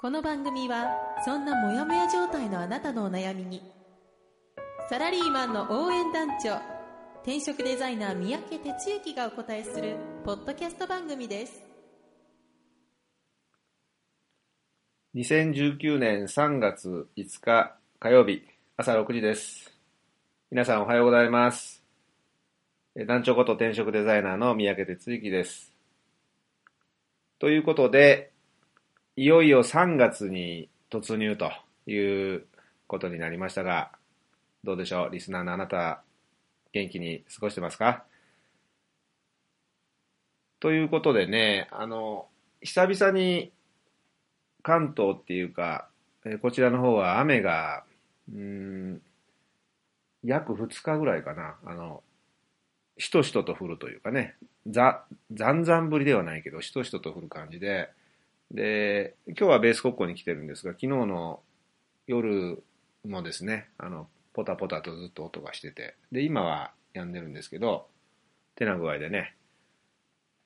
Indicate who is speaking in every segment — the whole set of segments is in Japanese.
Speaker 1: この番組はそんなモヤモヤ状態のあなたのお悩みにサラリーマンの応援団長転職デザイナー三宅哲之がお答えするポッドキャスト番組です
Speaker 2: 2019年3月5日火曜日朝6時です。皆さんおはようございます。団長こと転職デザイナーの三宅哲之です。ということで、いよいよ3月に突入ということになりましたが、どうでしょう？リスナーのあなた、元気に過ごしてますか？ということでね、あの、久々に関東っていうか、えこちらの方は雨が、うん、約2日ぐらいかな、あの、しとしとと降るというかね、ざ、ざんざん降りではないけど、しとしとと降る感じで、で、今日はベース国庫に来てるんですが、昨日の夜もですね、あの、ポタポタとずっと音がしてて、で、今は止んでるんですけど、てな具合でね、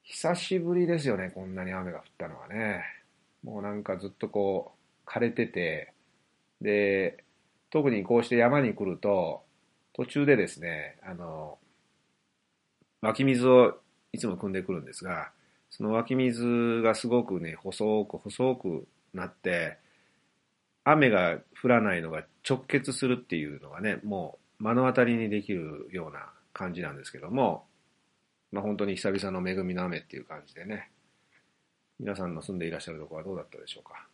Speaker 2: 久しぶりですよね、こんなに雨が降ったのはね。もうなんかずっとこう枯れてて、で、特にこうして山に来ると、途中でですね、あの、湧き水をいつも汲んでくるんですが、その湧き水がすごくね、細く細くなって、雨が降らないのが直結するっていうのがね、もう目の当たりにできるような感じなんですけども、まあ本当に久々の恵みの雨っていう感じでね、皆さんの住んでいらっしゃるところはどうだったでしょうか。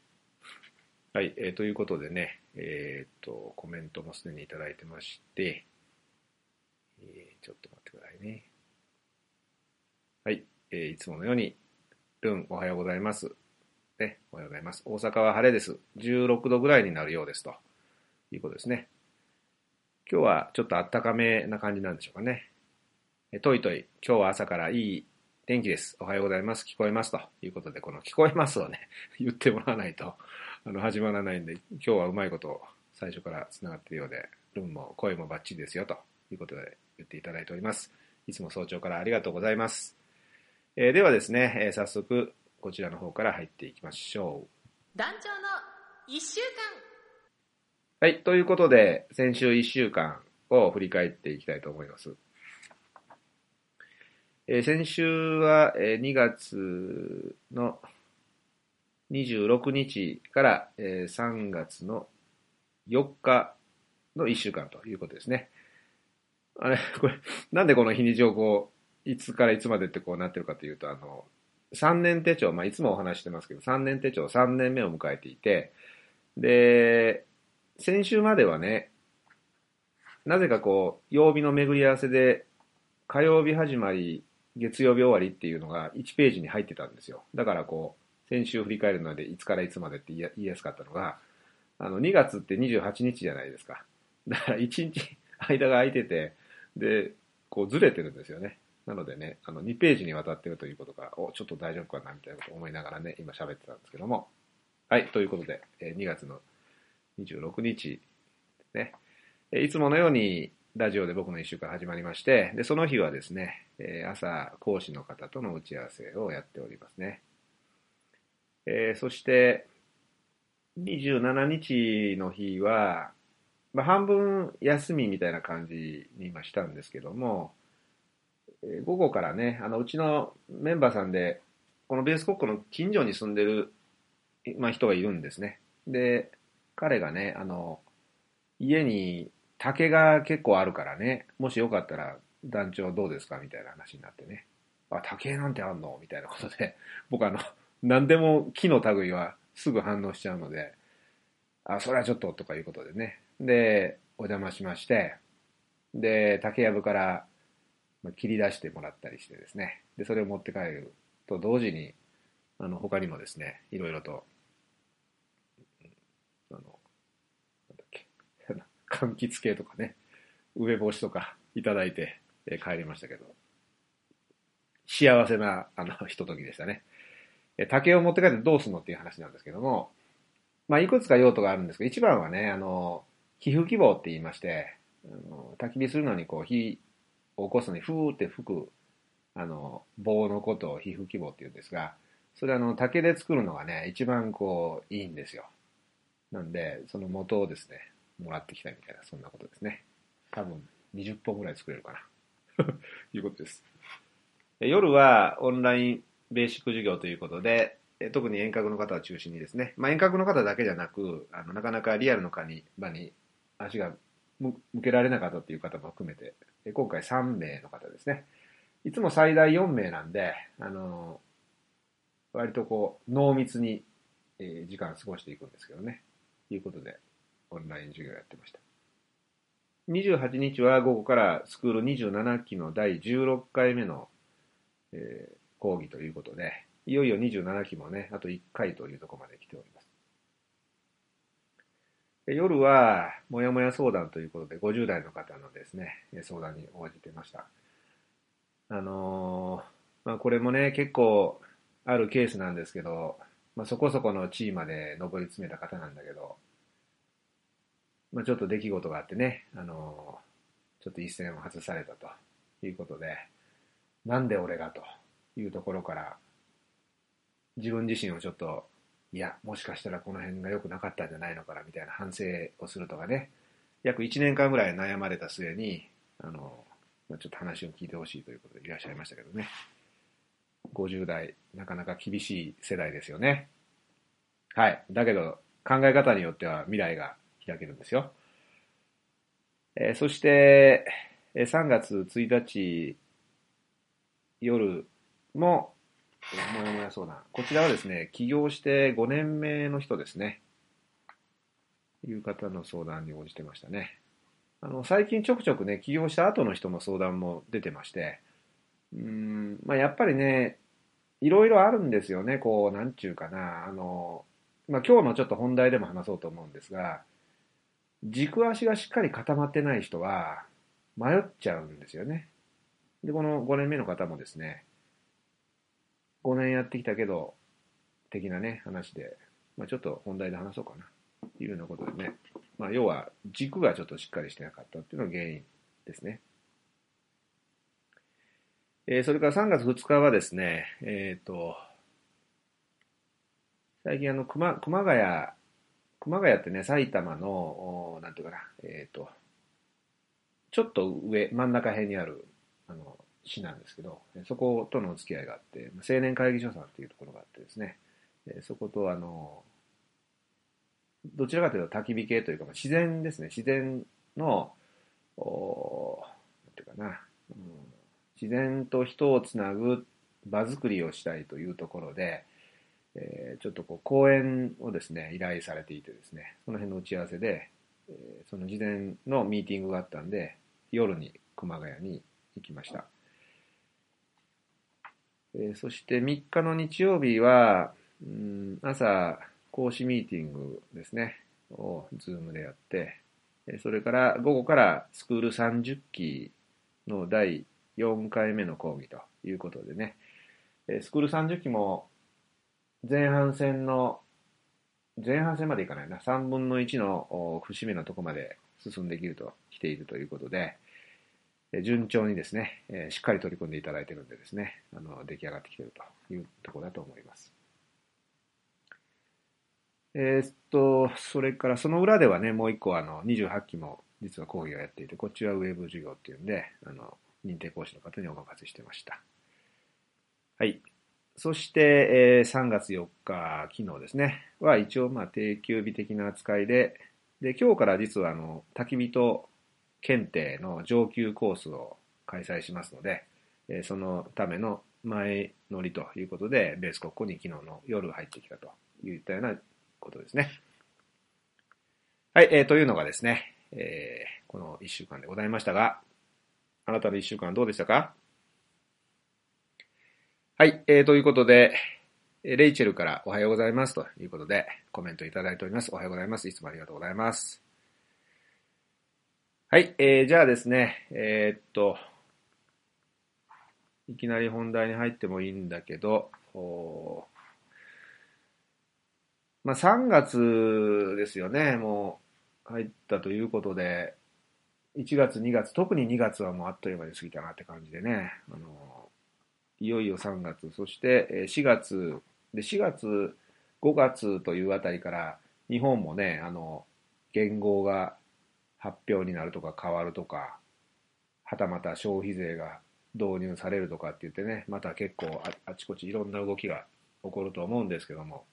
Speaker 2: はい、えーということでね、えっ、と、コメントもすでにいただいてまして、えーちょっと待ってくださいね。はい、えいつものように、ルン、おはようございます。ね、おはようございます。大阪は晴れです。16度ぐらいになるようですということですね。今日はちょっと暖かめな感じなんでしょうかね。えトイトイ、今日は朝からいい天気です。おはようございます。聞こえます。ということで、この聞こえますをね、言ってもらわないと、あの、始まらないんで、今日はうまいこと最初から繋がっているようで、ルンも声もバッチリですよ、ということで言っていただいております。いつも早朝からありがとうございます。えーではですね、えー早速、こちらの方から入っていきましょう。
Speaker 1: 団長の1週間
Speaker 2: はい、ということで、先週1週間を振り返っていきたいと思います。えー先週は、えー2月の26日から、えー3月の4日の1週間ということですね。あれ、これ、なんでこの日にちをこう、いつからいつまでってこうなってるかというと、あの、3年手帳、まあ、いつもお話してますけど、3年手帳3年目を迎えていて、で、先週まではね、なぜかこう、曜日の巡り合わせで、火曜日始まり、月曜日終わりっていうのが1ページに入ってたんですよ。だからこう、先週振り返るので、いつからいつまでって言いやすかったのが、あの、2月って28日じゃないですか。だから1日間が空いてて、で、こうずれてるんですよね。なのでね、あの、2ページにわたってるということが、お、ちょっと大丈夫かなみたいなことを思いながらね、今喋ってたんですけども。はい、ということで、え2月の26日ですね。えいつものようにラジオで僕の一週間始まりまして、で、その日はですね、え朝講師の方との打ち合わせをやっておりますね。えーそして、27日の日は、まあ、半分休みみたいな感じに今したんですけども、午後からね、あの、うちのメンバーさんで、このベース国庫の近所に住んでる、まあ、人がいるんですね。で、彼がね、あの、家に竹が結構あるからね、もしよかったら団長どうですかみたいな話になってね。あ、竹なんてあんの？みたいなことで、僕あの、何でも木の類はすぐ反応しちゃうので、あ、それはちょっととかいうことでね。で、お邪魔しまして、で、竹やぶからまあ切り出してもらったりしてですね。で、それを持って帰ると同時に、あの、他にもですね、いろいろと、うんあの、柑橘系とかね、梅干しとかいただいて、え帰りましたけど、幸せな、あの、ひとときでしたね。え竹を持って帰ってどうすんのっていう話なんですけども、まあ、いくつか用途があるんですけど、一番はね、あの、皮膚希望って言いまして、あの焚き火するのにこう火起こすのにふーって吹く、あの、棒のことを皮膚希望って言うんですが、それあの、竹で作るのがね、一番こう、いいんですよ。なんで、その元をですね、もらってきたみたいな、そんなことですね。多分、20本ぐらい作れるかな。と いうことです。夜はオンラインベーシック授業ということで、特に遠隔の方を中心にですね、まあ、遠隔の方だけじゃなく、あのなかなかリアルの場に場に足が向けられなかったという方も含めて、今回3名の方ですね。いつも最大4名なんで、あの割とこう、濃密に、時間過ごしていくんですけどね。ということで、オンライン授業やってました。28日は午後からスクール27期の第16回目の、え講義ということで、いよいよ27期もね、あと1回というところまで来ております。夜は、もやもや相談ということで、50代の方のですね、相談に応じてました。あのーまあ、これもね、結構あるケースなんですけど、まあ、そこそこの地位まで上り詰めた方なんだけど、まあ、ちょっと出来事があってね、あのーちょっと一線を外されたということで、なんで俺がというところから、自分自身をちょっと、いや、もしかしたらこの辺が良くなかったんじゃないのかなみたいな反省をするとかね、約1年間ぐらい悩まれた末に、あの、ちょっと話を聞いてほしいということでいらっしゃいましたけどね。50代、なかなか厳しい世代ですよね。はい。だけど、考え方によっては未来が開けるんですよ。えーそして、えー3月1日夜も、もやもや相談。こちらはですね、起業して5年目の人ですね。いう方の相談に応じてましたね。あの、最近ちょくちょくね、起業した後の人の相談も出てまして、うん、まあやっぱりね、いろいろあるんですよね、こう、なんちゅうかな、あの、まあ今日のちょっと本題でも話そうと思うんですが、軸足がしっかり固まってない人は迷っちゃうんですよね。で、この5年目の方もですね、5年やってきたけど、的なね、話で、まあ、ちょっと本題で話そうかな、というようなことでね、まあ、要は軸がちょっとしっかりしてなかったっていうのが原因ですね。えーそれから3月2日はですね、えっ、と、最近あの、熊、熊谷、熊谷ってね、埼玉の、なんていうかな、えっ、と、ちょっと上、真ん中辺にある、あの、市なんですけど、そことのお付き合いがあって、青年会議所さんっていうところがあってですね、そことあの、どちらかというと焚き火系というか、自然ですね、自然の、おなんていうかな、うん。自然と人をつなぐ場作りをしたいというところで、えーちょっとこう講演をですね、依頼されていてですね、その辺の打ち合わせで、えーその事前のミーティングがあったんで、夜に熊谷に行きました。えーそして3日の日曜日は、うん朝、講師ミーティングですね、を Zoom でやって、えそれから午後からスクール30期の第4回目の講義ということでね、えスクール30期も前半戦の、前半戦までいかないな、3分の1の節目のとこまで進んできると、来ているということで、順調にですね、えしっかり取り組んでいただいているんでですね、あの、出来上がってきているというところだと思います。えーっと、それからその裏ではね、もう一個あの、28期も実は講義をやっていて、こっちはウェブ授業っていうんで、あの、認定講師の方にお任せしてました。はい。そして、えー3月4日、昨日ですね、は一応まあ定休日的な扱いで、で、今日から実はあの、焚き火と検定の上級コースを開催しますので、えそのための前乗りということで、ベース国庫に昨日の夜入ってきたといったようなことですね。はい、えーというのがですね、えーこの1週間でございましたが、あなたの1週間どうでしたか？はい、えーということで、レイチェルからおはようございますということでコメントいただいております。おはようございます。いつもありがとうございます。はい、えー、じゃあですね、えーっと、いきなり本題に入ってもいいんだけど、まあ3月ですよね、もう入ったということで、1月、2月、特に2月はもうあっという間に過ぎたなって感じでね、あのいよいよ3月、そして4月、で4月、5月というあたりから、日本もね、あの、言語が発表になるとか変わるとか、はたまた消費税が導入されるとかって言ってね、また結構あちこちいろんな動きが起こると思うんですけども、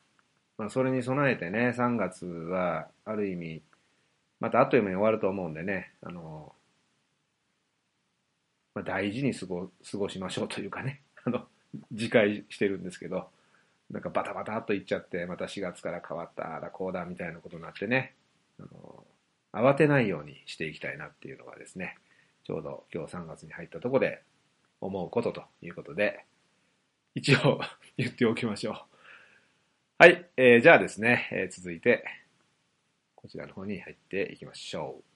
Speaker 2: まあ、それに備えてね、3月はある意味、またあっという間に終わると思うんでね、あの、まあ、大事に過ご過ごしましょうというかね、あの、自戒してるんですけど、なんかバタバタっといっちゃって、また4月から変わった、あだこうだみたいなことになってね、あの、慌てないようにしていきたいなっていうのがですね、ちょうど今日3月に入ったとこで思うことということで、一応 言っておきましょう。はい、えーじゃあですね、えー続いて、こちらの方に入っていきましょう。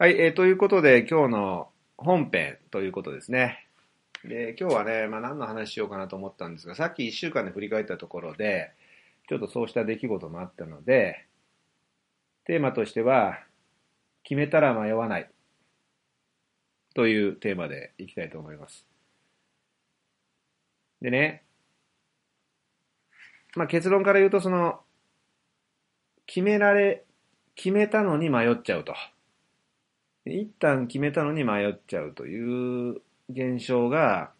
Speaker 2: はい、えーということで今日の本編ということですね。で、今日はね、まあ何の話しようかなと思ったんですが、さっき1週間で振り返ったところで、ちょっとそうした出来事もあったので、テーマとしては、決めたら迷わないというテーマでいきたいと思います。でね、まあ結論から言うと、その、決められ、決めたのに迷っちゃうと。一旦決めたのに迷っちゃうという現象が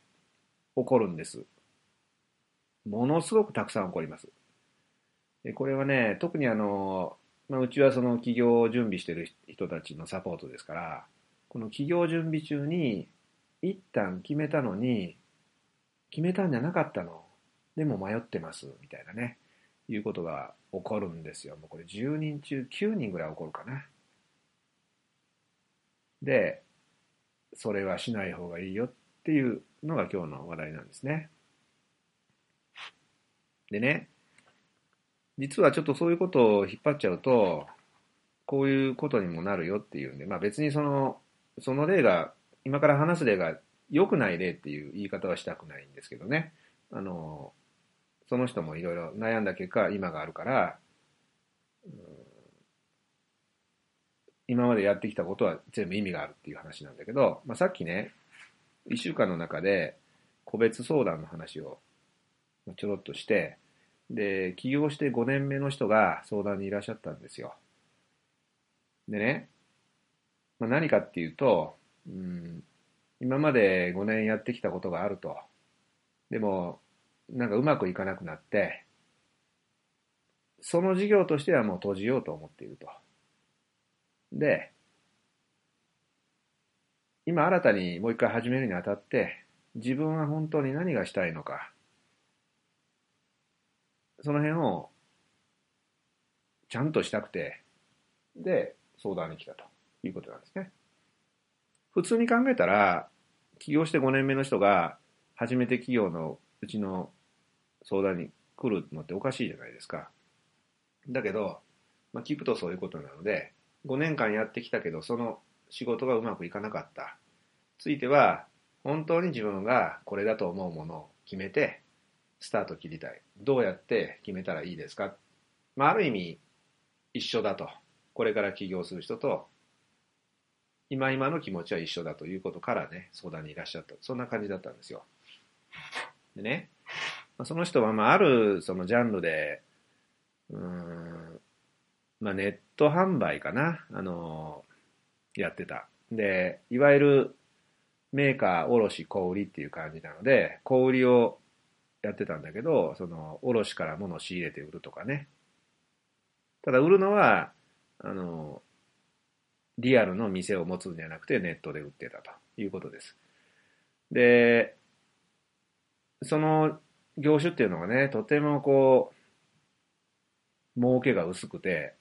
Speaker 2: 起こるんです。ものすごくたくさん起こります。でこれはね、特にあの、まあ、うちはその企業を準備してる人たちのサポートですから、この企業準備中に、一旦決めたのに、決めたんじゃなかったの。でも迷ってます、みたいなね、いうことが起こるんですよ。もうこれ10人中9人ぐらい起こるかな。で、それはしない方がいいよっていうのが今日の話題なんですね。でね、実はちょっとそういうことを引っ張っちゃうと、こういうことにもなるよっていうんで、まあ別にその、その例が、今から話す例が良くない例っていう言い方はしたくないんですけどね。あの、その人もいろいろ悩んだ結果、今があるから、今までやってきたことは全部意味があるっていう話なんだけど、まあ、さっきね、一週間の中で個別相談の話をちょろっとして、で、起業して5年目の人が相談にいらっしゃったんですよ。でね、まあ、何かっていうと、うん、今まで5年やってきたことがあると。でも、なんかうまくいかなくなって、その事業としてはもう閉じようと思っていると。で、今新たにもう一回始めるにあたって、自分は本当に何がしたいのか、その辺をちゃんとしたくて、で、相談に来たということなんですね。普通に考えたら、起業して5年目の人が初めて企業のうちの相談に来るのっておかしいじゃないですか。だけど、まあ、聞くとそういうことなので、5年間やってきたけど、その仕事がうまくいかなかった。ついては、本当に自分がこれだと思うものを決めて、スタート切りたい。どうやって決めたらいいですか？まあ、ある意味、一緒だと。これから起業する人と、今今の気持ちは一緒だということからね、相談にいらっしゃった。そんな感じだったんですよ。でね、その人は、まあ、あるそのジャンルで、うん、まあ、ネット販売かな、あのやってた。で、いわゆるメーカー、卸、小売りっていう感じなので、小売りをやってたんだけど、その、卸から物を仕入れて売るとかね。ただ、売るのは、あのリアルの店を持つんじゃなくてネットで売ってたということです。で、その業種っていうのがね、とてもこう、儲けが薄くて、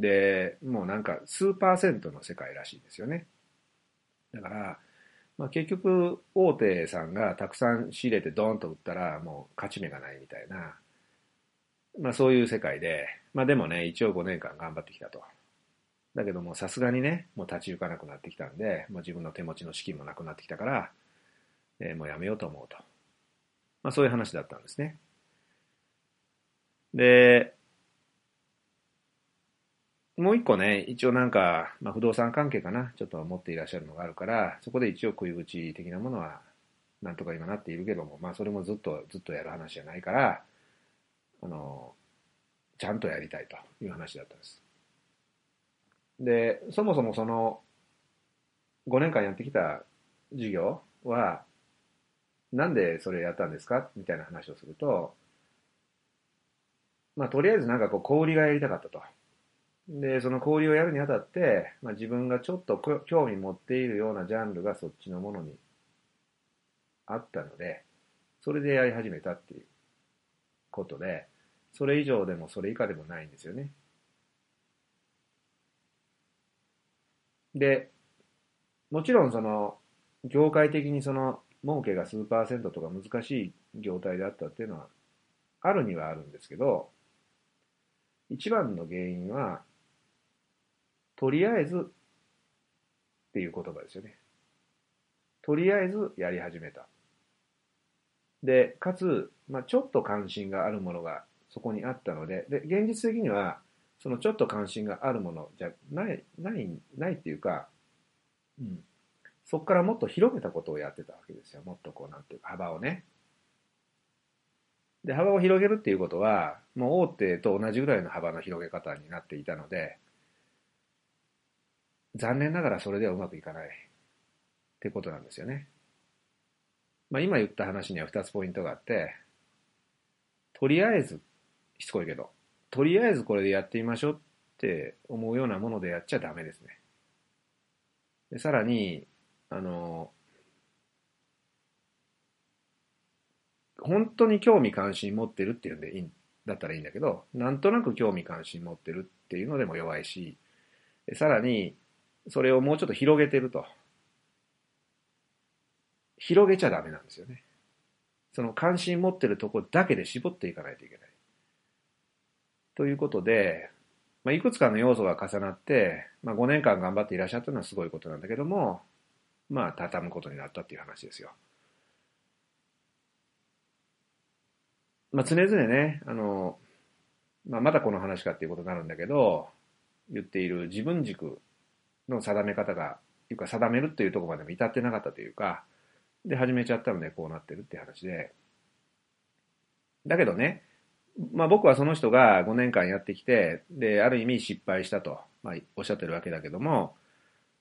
Speaker 2: で、もうなんか数パーセントの世界らしいですよね。だから、まあ、結局、大手さんがたくさん仕入れてドーンと売ったら、もう勝ち目がないみたいな、まあそういう世界で、まあでもね、一応5年間頑張ってきたと。だけどもさすがにね、もう立ち行かなくなってきたんで、もう自分の手持ちの資金もなくなってきたから、えーもうやめようと思うと。まあそういう話だったんですね。で、もう一個ね、一応なんか、まあ、不動産関係かな、ちょっと持っていらっしゃるのがあるから、そこで一応食い口的なものは、なんとか今なっているけども、まあそれもずっとずっとやる話じゃないから、あの、ちゃんとやりたいという話だったんです。で、そもそもその、5年間やってきた授業は、なんでそれやったんですか？みたいな話をすると、まあとりあえずなんかこう小売りがやりたかったと。で、その小売りをやるにあたって、まあ、自分がちょっと興味持っているようなジャンルがそっちのものにあったので、それでやり始めたっていうことで、それ以上でもそれ以下でもないんですよね。で、もちろんその、業界的にその、儲けが数パーセントとか難しい業態であったっていうのは、あるにはあるんですけど、一番の原因は、とりあえずっていう言葉ですよね。とりあえずやり始めた。で、かつ、まあ、ちょっと関心があるものがそこにあったので、で、現実的には、そのちょっと関心があるものじゃない、ない、ないっていうか、うん。そこからもっと広げたことをやってたわけですよ。もっとこう、なんていうか、幅をね。で、幅を広げるっていうことは、もう大手と同じぐらいの幅の広げ方になっていたので、残念ながらそれではうまくいかないってことなんですよね。まあ今言った話には2つポイントがあって、とりあえず、しつこいけど、とりあえずこれでやってみましょうって思うようなものでやっちゃダメですね。でさらに、あの、本当に興味関心持ってるっていうんでいいんだったらいいんだけど、なんとなく興味関心持ってるっていうのでも弱いし、さらに、それをもうちょっと広げてると。広げちゃダメなんですよね。その関心持ってるとこだけで絞っていかないといけない。ということで、まあ、いくつかの要素が重なって、まあ、5年間頑張っていらっしゃったのはすごいことなんだけども、まあ、畳むことになったっていう話ですよ。まあ、常々ね、あの、まあ、まだこの話かっていうことになるんだけど、言っている自分軸の定め方が、いうか定めるっていうところまでも至ってなかったというか、で、始めちゃったのでこうなってるって話で、だけどね、まあ僕はその人が5年間やってきて、で、ある意味失敗したと、まあおっしゃってるわけだけども、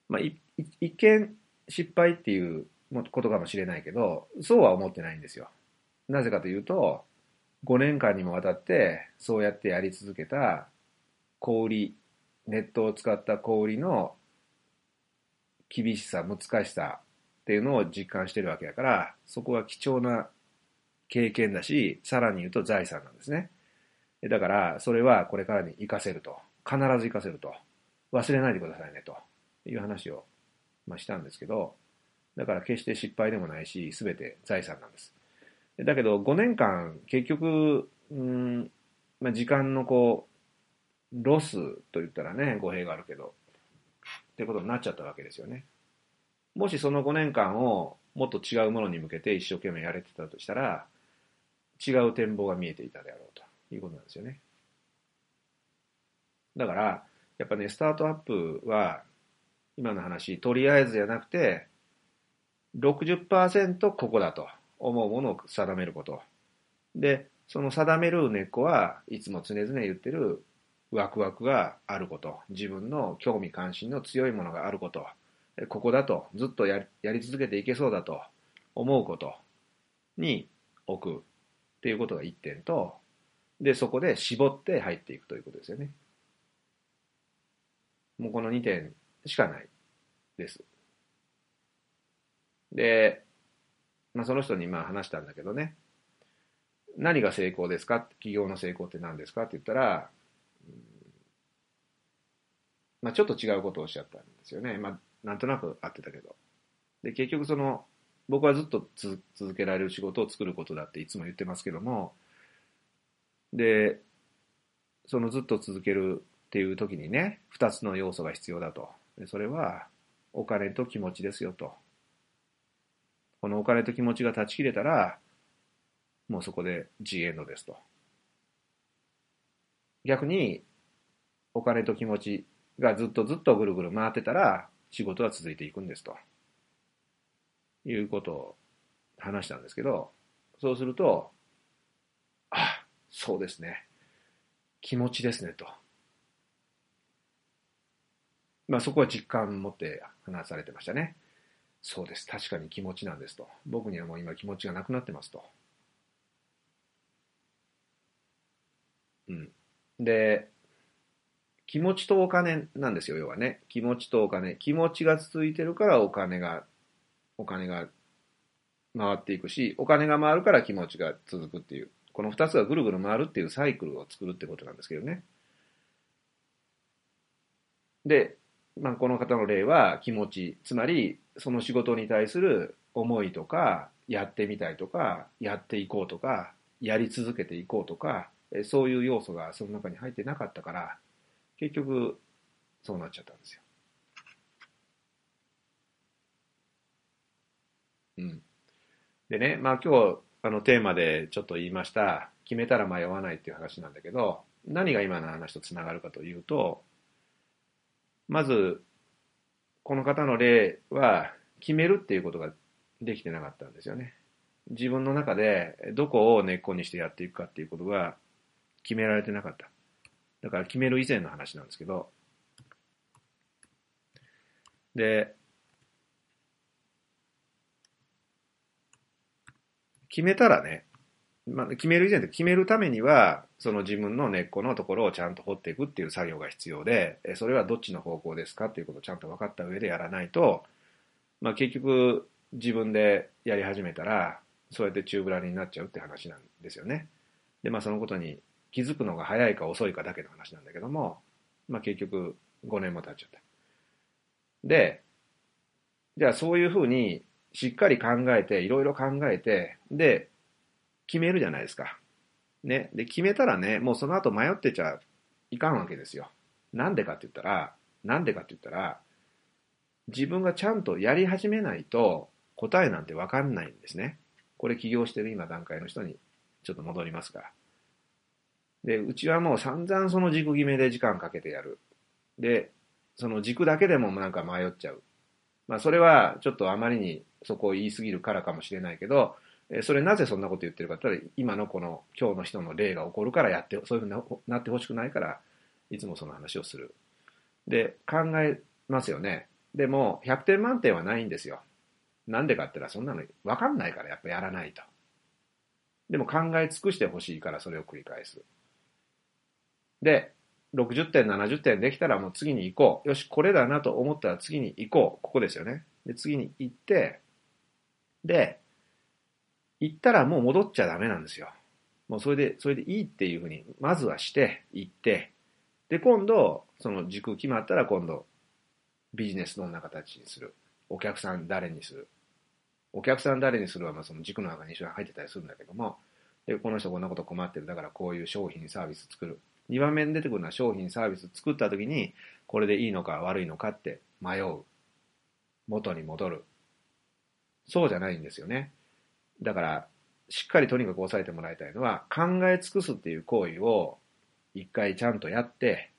Speaker 2: まあ一見失敗っていうことかもしれないけど、そうは思ってないんですよ。なぜかというと、5年間にもわたってそうやってやり続けた小売り、ネットを使った小売りの厳しさ、難しさっていうのを実感してるわけだから、そこは貴重な経験だし、さらに言うと財産なんですね。だから、それはこれからに活かせると。必ず活かせると。忘れないでくださいね、という話を、まあ、したんですけど、だから決して失敗でもないし、すべて財産なんです。だけど、5年間、結局、うん、まあ、時間のこう、ロスと言ったらね、語弊があるけど、ってことになっちゃったわけですよね。もしその5年間をもっと違うものに向けて一生懸命やれてたとしたら、違う展望が見えていたであろうということなんですよね。だから、やっぱね、スタートアップは、今の話、とりあえずじゃなくて、60%ここだと思うものを定めること。で、その定める根っこはいつも常々言ってるワクワクがあること。自分の興味関心の強いものがあること。ここだと、ずっとややり続けていけそうだと思うことに置くっていうことが一点と、で、そこで絞って入っていくということですよね。もうこの2点しかないです。で、まあその人にまあ話したんだけどね、何が成功ですか？企業の成功って何ですか？って言ったら、まあ、ちょっと違うことをおっしゃったんですよね。まあ、なんとなく合ってたけど。で、結局その、僕はずっと続けられる仕事を作ることだっていつも言ってますけども、で、そのずっと続けるっていう時にね、二つの要素が必要だと。でそれは、お金と気持ちですよと。このお金と気持ちが断ち切れたら、もうそこで G エンドですと。逆に、お金と気持ちがずっとずっとぐるぐる回ってたら、仕事は続いていくんですと。いうことを話したんですけど、そうすると、あ、そうですね。気持ちですねと。まあそこは実感持って話されてましたね。そうです。確かに気持ちなんですと。僕にはもう今気持ちがなくなってますと。うん。で、気持ちとお金なんですよ、要はね。気持ちとお金。気持ちが続いてるからお金が、お金が回っていくし、お金が回るから気持ちが続くっていう。この二つがぐるぐる回るっていうサイクルを作るってことなんですけどね。で、まあ、この方の例は気持ち、つまりその仕事に対する思いとか、やってみたいとか、やっていこうとか、やり続けていこうとか、そういう要素がその中に入ってなかったから、結局、そうなっちゃったんですよ。うん。でね、まあ今日、あのテーマでちょっと言いました、決めたら迷わないっていう話なんだけど、何が今の話とつながるかというと、まず、この方の例は、決めるっていうことができてなかったんですよね。自分の中でどこを根っこにしてやっていくかっていうことが決められてなかった。だから決める以前の話なんですけど、で、決めたらね、まあ、決める以前で決めるためには、その自分の根っこのところをちゃんと掘っていくっていう作業が必要で、それはどっちの方向ですかっていうことをちゃんと分かった上でやらないと、まあ、結局自分でやり始めたら、そうやって宙ぶらりになっちゃうって話なんですよね。で、まあそのことに気づくのが早いか遅いかだけの話なんだけども、まあ結局5年も経っちゃった。で、じゃあそういうふうにしっかり考えて、いろいろ考えて、で、決めるじゃないですか。ね。で、決めたらね、もうその後迷ってちゃいかんわけですよ。なんでかって言ったら、なんでかって言ったら、自分がちゃんとやり始めないと答えなんてわかんないんですね。これ起業してる今段階の人にちょっと戻りますから。で、うちはもう散々その軸決めで時間かけてやる。で、その軸だけでもなんか迷っちゃう。まあそれはちょっとあまりにそこを言い過ぎるからかもしれないけど、それなぜそんなこと言ってるかって言ったら、今のこの今日の人の例が起こるからやって、そういうふうになってほしくないから、いつもその話をする。で、考えますよね。でも、100点満点はないんですよ。なんでかって言ったら、そんなの分かんないからやっぱやらないと。でも考え尽くしてほしいからそれを繰り返す。で、60点、70点できたらもう次に行こう。よし、これだなと思ったら次に行こう。ここですよね。で、次に行って、で、行ったらもう戻っちゃダメなんですよ。もうそれで、それでいいっていうふうに、まずはして、行って、で、今度、その軸決まったら今度、ビジネスどんな形にする。お客さん誰にする。お客さん誰にするは、まあその軸の中に一緒に入ってたりするんだけども、で、この人こんなこと困ってる。だからこういう商品、サービス作る。2番目に出てくるのは商品、サービス作った時に、これでいいのか悪いのかって迷う。元に戻る。そうじゃないんですよね。だから、しっかりとにかく押さえてもらいたいのは、考え尽くすっていう行為を一回ちゃんとやって、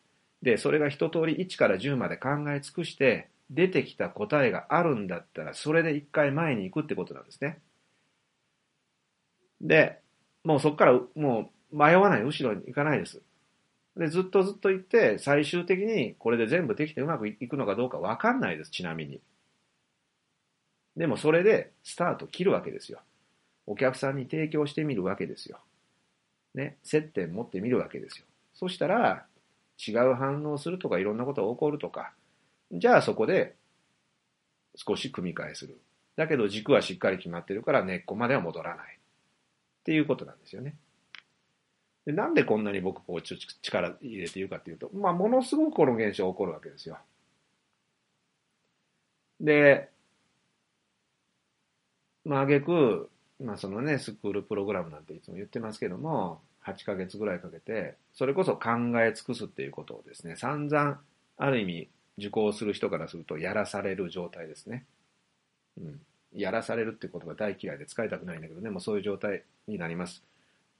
Speaker 2: で、それが一通り1から10まで考え尽くして、出てきた答えがあるんだったら、それで一回前に行くってことなんですね。で、もうそこからもう迷わない、後ろに行かないです。で、ずっとずっと行って、最終的にこれで全部できてうまくいくのかどうかわかんないです、ちなみに。でもそれでスタート切るわけですよ。お客さんに提供してみるわけですよ。ね、接点持ってみるわけですよ。そしたら、違う反応するとかいろんなことが起こるとか、じゃあそこで少し組み替えする。だけど軸はしっかり決まってるから根っこまでは戻らない。っていうことなんですよね。でなんでこんなに僕こう力入れて言うかっていうと、まあ、ものすごくこの現象起こるわけですよ。で、まあ、挙句、まあ、そのね、スクールプログラムなんていつも言ってますけども、8ヶ月ぐらいかけて、それこそ考え尽くすっていうことをですね、散々、ある意味、受講する人からすると、やらされる状態ですね。うん。やらされるっていう言葉大嫌いで使いたくないんだけどね、もうそういう状態になります。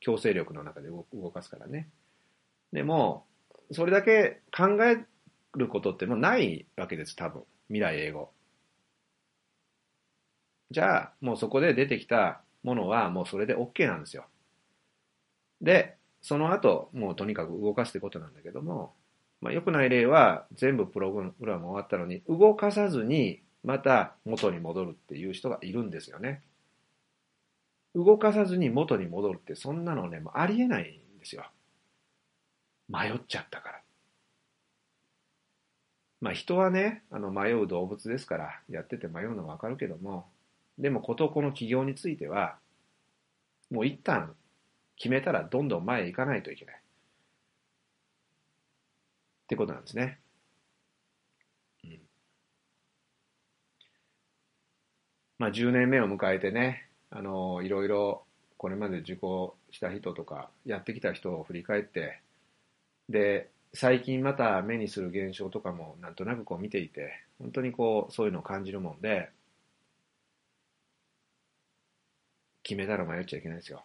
Speaker 2: 強制力の中で動かすからね。でも、それだけ考えることってもうないわけです、多分。未来英語。じゃあ、もうそこで出てきたものはもうそれで OK なんですよ。で、その後、もうとにかく動かすってことなんだけども、まあ、良くない例は全部プログラム終わったのに動かさずにまた元に戻るっていう人がいるんですよね。動かさずに元に戻るってそんなのね、ありえないんですよ。迷っちゃったから。まあ人はね、あの迷う動物ですから、やってて迷うのはわかるけども、でもことこの起業については、もう一旦決めたらどんどん前へ行かないといけない。ってことなんですね。うん、まあ10年目を迎えてね、あのいろいろこれまで受講した人とかやってきた人を振り返ってで最近また目にする現象とかもなんとなくこう見ていて本当にこうそういうのを感じるもんで決めたら迷っちゃいけないですよ。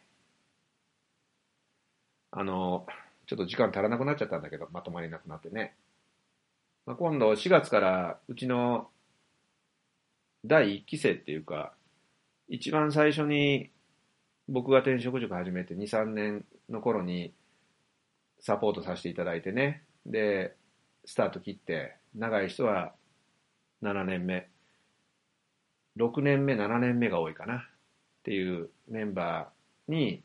Speaker 2: あのちょっと時間足らなくなっちゃったんだけどまとまりなくなってね、まあ、今度4月からうちの第1期生っていうか一番最初に僕が転職塾始めて2、3年の頃にサポートさせていただいてね。で、スタート切って、長い人は7年目。6年目、7年目が多いかな。っていうメンバーに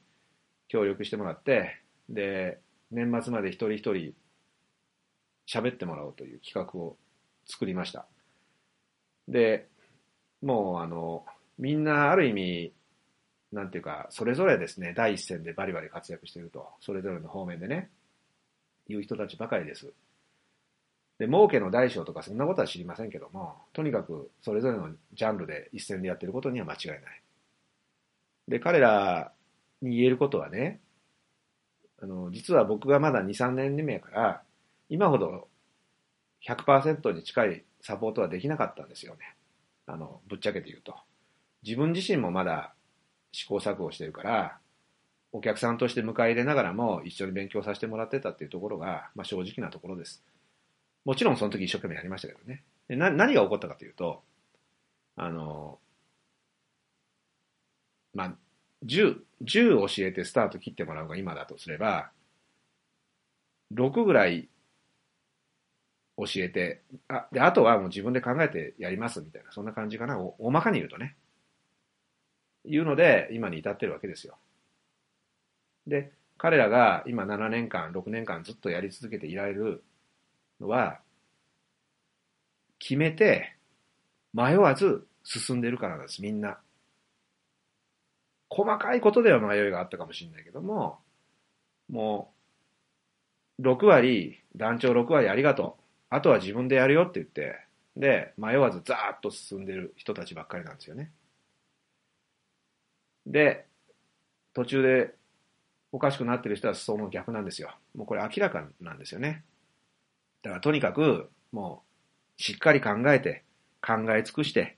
Speaker 2: 協力してもらって、で、年末まで一人一人喋ってもらおうという企画を作りました。で、もうあの、みんなある意味、なんていうか、それぞれですね、第一線でバリバリ活躍していると、それぞれの方面でね、いう人たちばかりです。で、儲けの大小とかそんなことは知りませんけども、とにかくそれぞれのジャンルで一線でやってることには間違いない。で、彼らに言えることはね、あの、実は僕がまだ2、3年目やから、今ほど100%に近いサポートはできなかったんですよね。あの、ぶっちゃけて言うと。自分自身もまだ試行錯誤してるから、お客さんとして迎え入れながらも一緒に勉強させてもらってたっていうところが、まあ、正直なところです。もちろんその時一生懸命やりましたけどね。でな何が起こったかというと、あの、まあ、10、10教えてスタート切ってもらうが今だとすれば、6ぐらい教えて、あ、で、あとはもう自分で考えてやりますみたいな、そんな感じかな。お大まかに言うとね。いうので、今に至ってるわけですよ。で、彼らが今7年間、6年間ずっとやり続けていられるのは、決めて、迷わず進んでるからなんです、みんな。細かいことでは迷いがあったかもしれないけども、もう、6割、団長6割ありがとう。あとは自分でやるよって言って、で、迷わずザーッと進んでる人たちばっかりなんですよね。で、途中でおかしくなってる人はその逆なんですよ。もうこれ明らかなんですよね。だからとにかく、もう、しっかり考えて、考え尽くして、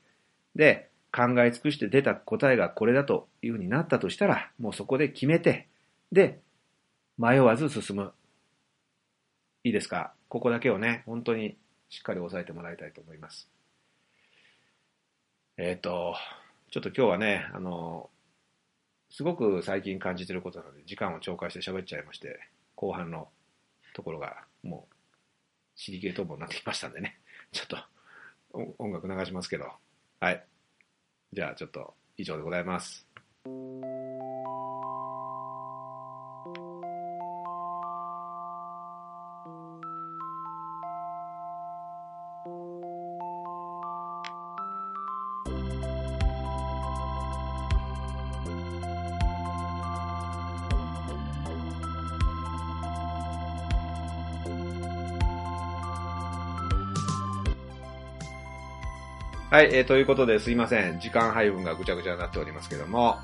Speaker 2: で、考え尽くして出た答えがこれだというふうになったとしたら、もうそこで決めて、で、迷わず進む。いいですか？ここだけをね、本当にしっかり押さえてもらいたいと思います。えっ、ー、と、ちょっと今日はね、あの、すごく最近感じてることなので、時間を超過して喋っちゃいまして、後半のところがもう、シリケートボになってきましたんでね、ちょっと音楽流しますけど、はい。じゃあちょっと以上でございます。はい、えーということですいません。時間配分がぐちゃぐちゃになっておりますけども、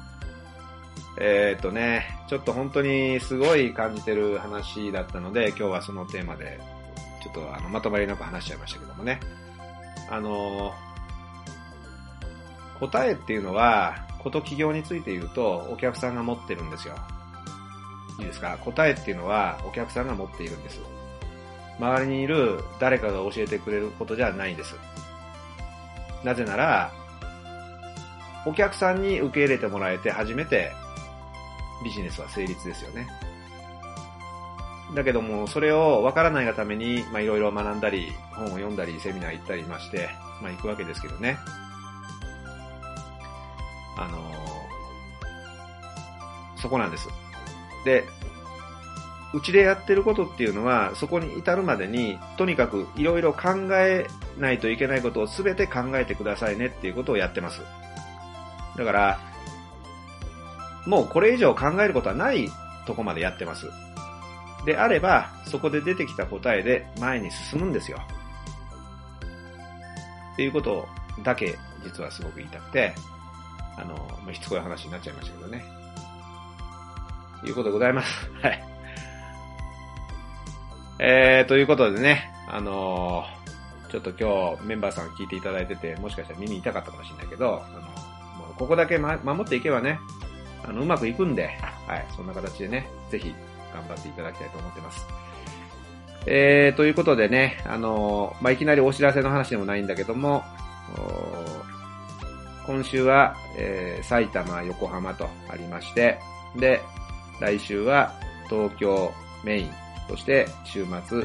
Speaker 2: えーっとね、ちょっと本当にすごい感じてる話だったので、今日はそのテーマで、ちょっとあのまとまりなく話しちゃいましたけどもね。あのー答えっていうのは、こと企業について言うと、お客さんが持ってるんですよ。いいですか？答えっていうのは、お客さんが持っているんです。周りにいる誰かが教えてくれることじゃないんです。なぜなら、お客さんに受け入れてもらえて初めてビジネスは成立ですよね。だけども、それを分からないがために、まあいろいろ学んだり、本を読んだり、セミナー行ったりまして、まあ行くわけですけどね。あのーそこなんです。で、うちでやってることっていうのは、そこに至るまでに、とにかくいろいろ考えないといけないことを全て考えてくださいねっていうことをやってます。だから、もうこれ以上考えることはないとこまでやってます。であれば、そこで出てきた答えで前に進むんですよ。っていうことだけ実はすごく言いたくて、あの、まあ、しつこい話になっちゃいましたけどね。いうことでございます。はい。えー、ということでね、あのーちょっと今日メンバーさん聞いていただいてて、もしかしたら耳痛かったかもしれないけど、あの、もうここだけ、ま、守っていけばね、あの、うまくいくんで、はい、そんな形でね、ぜひ頑張っていただきたいと思ってます。えー、ということでね、あのーまあ、いきなりお知らせの話でもないんだけども、今週は、えー埼玉、横浜とありまして、で、来週は東京メイン、そして週末、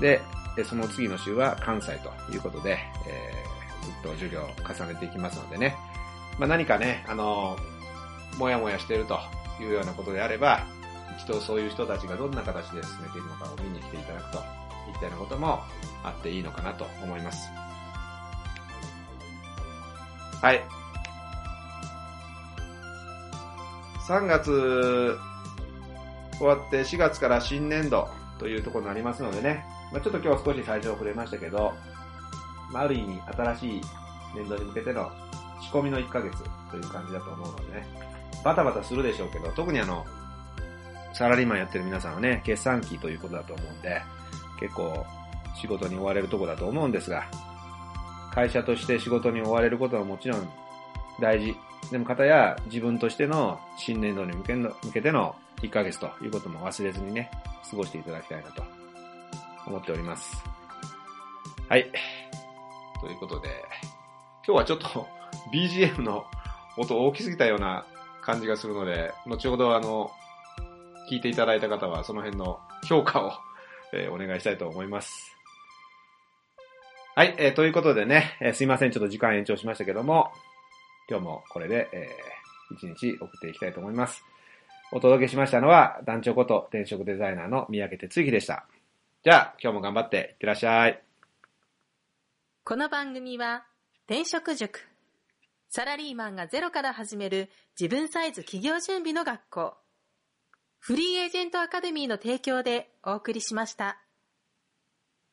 Speaker 2: で、でその次の週は関西ということで、えーずっと授業を重ねていきますのでね、まあ、何かね、あのもやもやしてるというようなことであれば、一度そういう人たちがどんな形で進めているのかを見に来ていただくといったようなこともあっていいのかなと思います。はい。3月終わって4月から新年度というところになりますのでね、まあ、ちょっと今日少し最初触れましたけど、まあ、ある意味新しい年度に向けての仕込みの1ヶ月という感じだと思うのでね、バタバタするでしょうけど、特にあの、サラリーマンやってる皆さんはね、決算期ということだと思うんで、結構仕事に追われるとこだと思うんですが、会社として仕事に追われることはもちろん大事。でも方や自分としての新年度に向け向けての1ヶ月ということも忘れずにね、過ごしていただきたいなと思っております。はい。ということで、今日はちょっと BGM の音大きすぎたような感じがするので、後ほどあの、聞いていただいた方はその辺の評価を、えーお願いしたいと思います。はい、えーということでね、えーすいません、ちょっと時間延長しましたけども、今日もこれで、えー一日送っていきたいと思います。お届けしましたのは、団長こと転職デザイナーの三宅哲之でした。じゃあ、今日も頑張っていってらっしゃい。
Speaker 1: この番組は転職塾サラリーマンがゼロから始める自分サイズ企業準備の学校フリーエージェントアカデミーの提供でお送りしました。